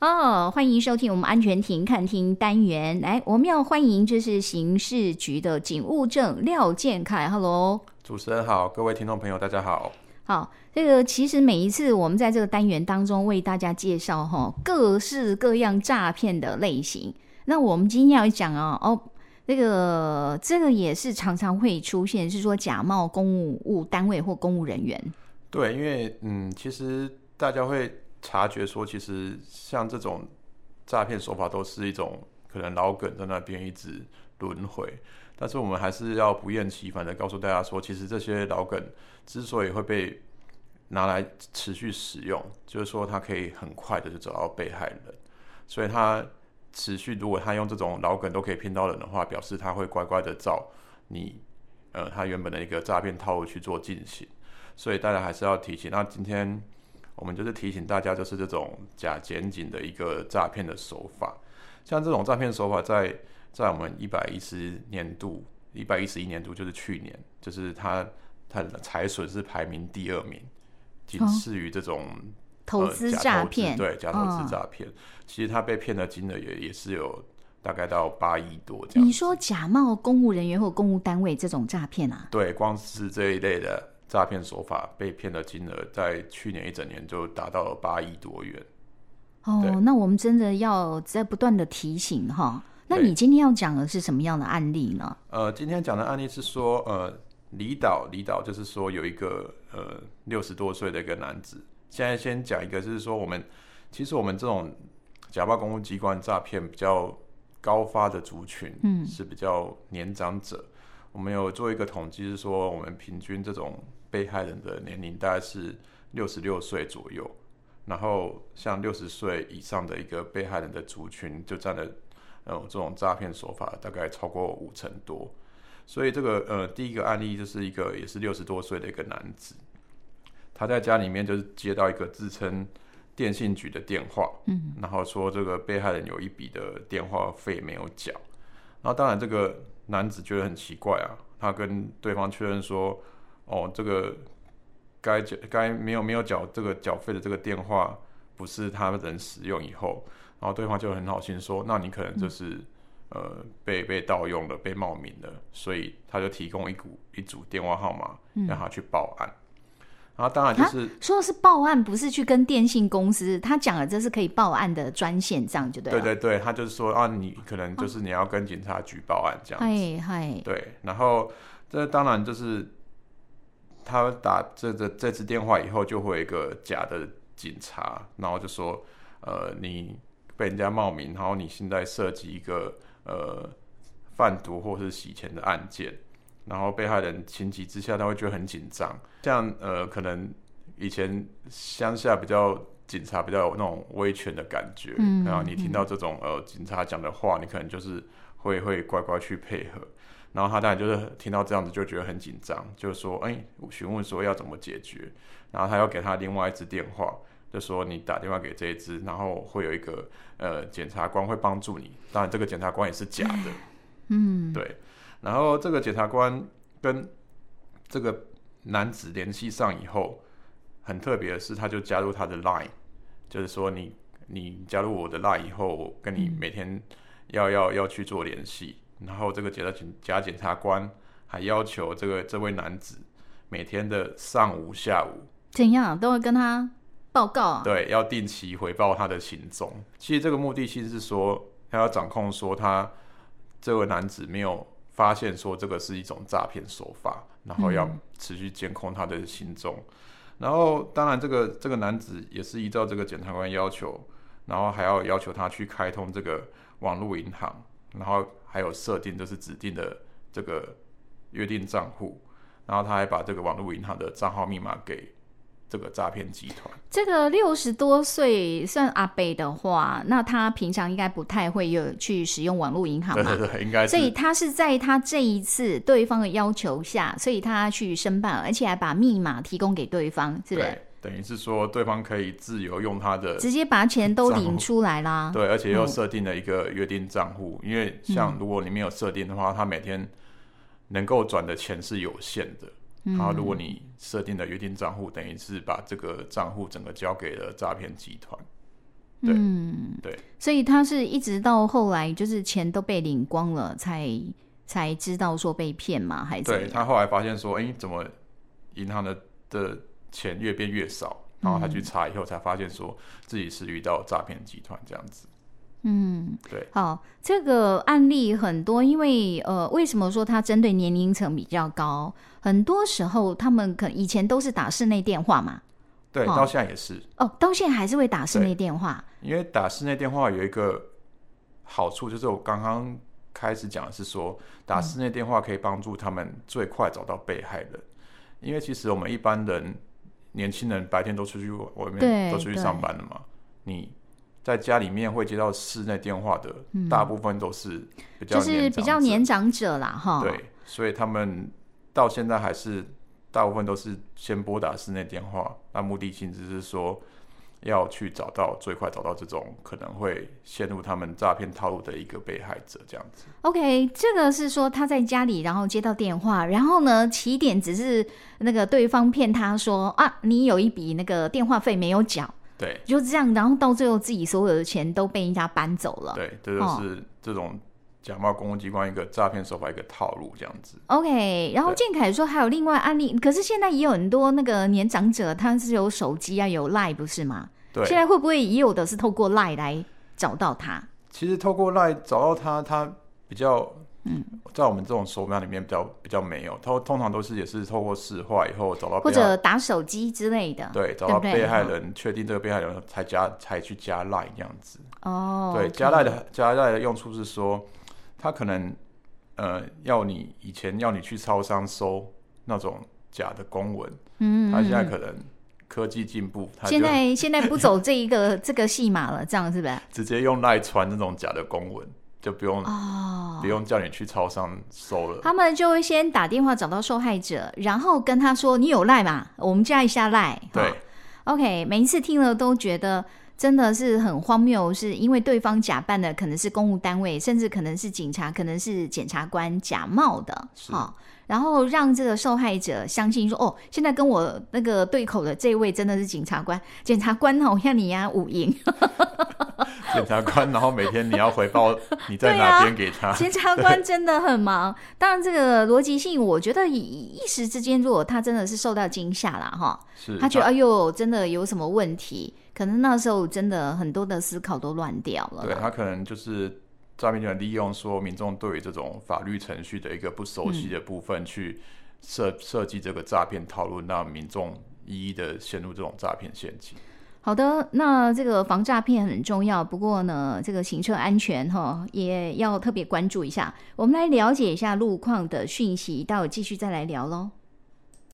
哦，欢迎收听我们安全庭看厅单元。来，我们要欢迎就是刑事局的警务证廖建凯。Hello，主持人好，各位听众朋友大家好。好，这个其实每一次我们在这个单元当中为大家介绍哈各式各样诈骗的类型。那我们今天要讲啊，哦，这个这个也是常常会出现，是说假冒公务务单位或公务人员。对，因为嗯，其实大家会察觉说，其实像这种诈骗手法都是一种可能老梗在那边一直轮回，但是我们还是要不厌其烦的告诉大家说，其实这些老梗之所以会被拿来持续使用，就是说它可以很快的就找到被害人，所以他持续如果他用这种老梗都可以骗到人的话，表示他会乖乖的照你呃他原本的一个诈骗套路去做进行。所以大家还是要提醒。那今天我们就是提醒大家，就是这种假检警的一个诈骗的手法。像这种诈骗手法在，在在我们一百一十年度、一百一十一年度，就是去年，就是它它的财损是排名第二名，仅次于这种、投资诈骗。对，假投资诈骗，哦、其实他被骗的金额也也是有大概到八亿多这样。你说假冒公务人员或公务单位这种诈骗啊？对，光是这一类的。诈骗手法被骗的金额在去年一整年就达到了八亿多元。哦，那我们真的要在不断的提醒哈。那你今天要讲的是什么样的案例呢？呃，今天讲的案例是说，呃，离岛离岛就是说有一个呃六十多岁的一个男子。现在先讲一个，就是说我们其实我们这种假冒公务机关诈骗比较高发的族群，嗯，是比较年长者。嗯、我们有做一个统计，是说我们平均这种。被害人的年龄大概是六十六岁左右，然后像六十岁以上的一个被害人的族群，就占了呃这种诈骗手法大概超过五成多。所以这个呃第一个案例就是一个也是六十多岁的一个男子，他在家里面就是接到一个自称电信局的电话，嗯，然后说这个被害人有一笔的电话费没有缴，然后当然这个男子觉得很奇怪啊，他跟对方确认说。哦，这个该缴该没有没有缴这个缴费的这个电话不是他人使用以后，然后对方就很好心说，那你可能就是、嗯、呃被被盗用了，被冒名了，所以他就提供一股一组电话号码让他去报案。嗯、然后当然就是说的是报案，不是去跟电信公司，他讲了这是可以报案的专线，这样就对了。对对对，他就是说啊，你可能就是你要跟警察局报案这样子。嗨嗨，对，然后这当然就是。他打这这这次电话以后，就会有一个假的警察，然后就说：“呃，你被人家冒名，然后你现在涉及一个呃贩毒或是洗钱的案件，然后被害人情急之下，他会觉得很紧张。像呃，可能以前乡下比较警察比较有那种威权的感觉，嗯，然后你听到这种呃警察讲的话，你可能就是会会乖乖去配合。”然后他当然就是听到这样子就觉得很紧张，就说：“哎，询问说要怎么解决。”然后他要给他另外一支电话，就说：“你打电话给这一支，然后会有一个呃检察官会帮助你。当然这个检察官也是假的，嗯，对。然后这个检察官跟这个男子联系上以后，很特别的是，他就加入他的 Line，就是说你你加入我的 Line 以后，我跟你每天要要要去做联系。”然后这个检察检假检察官还要求这个这位男子每天的上午下午怎样都会跟他报告啊？对，要定期回报他的行踪。其实这个目的其实是说他要掌控说他这位男子没有发现说这个是一种诈骗手法，然后要持续监控他的行踪。嗯、然后当然这个这个男子也是依照这个检察官要求，然后还要要求他去开通这个网络银行，然后。还有设定就是指定的这个约定账户，然后他还把这个网络银行的账号密码给这个诈骗集团。这个六十多岁算阿伯的话，那他平常应该不太会有去使用网络银行嘛？对对对，应该是。所以他是在他这一次对方的要求下，所以他去申办，而且还把密码提供给对方，是不是？等于是说，对方可以自由用他的，直接把钱都领出来啦。对，而且又设定了一个约定账户，嗯、因为像如果你没有设定的话，他每天能够转的钱是有限的。然后如果你设定的约定账户，等于是把这个账户整个交给了诈骗集团。对嗯，对，所以他是一直到后来就是钱都被领光了，才才知道说被骗嘛？还是对他后来发现说，哎、欸，怎么银行的的钱越变越少？然后他去查以后才发现说自己是遇到诈骗集团这样子。嗯，对，好，这个案例很多，因为呃，为什么说它针对年龄层比较高？很多时候他们可以前都是打室内电话嘛，对，哦、到现在也是。哦，到现在还是会打室内电话，因为打室内电话有一个好处，就是我刚刚开始讲的是说，打室内电话可以帮助他们最快找到被害人，嗯、因为其实我们一般人年轻人白天都出去外面都出去上班了嘛，你。在家里面会接到室内电话的，大部分都是比较就是比较年长者啦，哈。对，所以他们到现在还是大部分都是先拨打室内电话，那目的性只是说要去找到最快找到这种可能会陷入他们诈骗套路的一个被害者，这样子。OK，这个是说他在家里，然后接到电话，然后呢，起点只是那个对方骗他说啊，你有一笔那个电话费没有缴。对，就这样，然后到最后自己所有的钱都被人家搬走了。对，这就是这种假冒公务机关一个诈骗手法一个套路，这样子。OK，然后建凯说还有另外案例，可是现在也有很多那个年长者，他是有手机啊，有 Line 不是吗？对，现在会不会也有的是透过 Line 来找到他？其实透过 Line 找到他，他比较。嗯，在我们这种手表里面比较比较没有，他通常都是也是透过市话以后找到或者打手机之类的，对，找到被害人，确定这个被害人才加才去加赖这样子。哦，对，加赖的加赖的用处是说，他可能呃要你以前要你去超商收那种假的公文，嗯，他现在可能科技进步，他现在现在不走这一个 这个戏码了，这样是不是？直接用赖传那种假的公文。就不用哦，不用叫你去超商收了。他们就会先打电话找到受害者，然后跟他说：“你有赖吗？我们加一下赖。”对，OK。每一次听了都觉得真的是很荒谬，是因为对方假扮的可能是公务单位，甚至可能是警察，可能是检察官假冒的，好。然后让这个受害者相信说：“哦，现在跟我那个对口的这位真的是检察官。检察官好像你呀，五营。检察官，然后每天你要回报 你在哪边给他。检察官真的很忙。当然，这个逻辑性，我觉得一一时之间，如果他真的是受到惊吓了哈，是他觉得哎呦，真的有什么问题，可能那时候真的很多的思考都乱掉了。对，他可能就是。”诈骗集团利用说民众对于这种法律程序的一个不熟悉的部分，去设设计这个诈骗套路，让民众一一的陷入这种诈骗陷阱。好的，那这个防诈骗很重要，不过呢，这个行车安全哈也要特别关注一下。我们来了解一下路况的讯息，待会继续再来聊喽。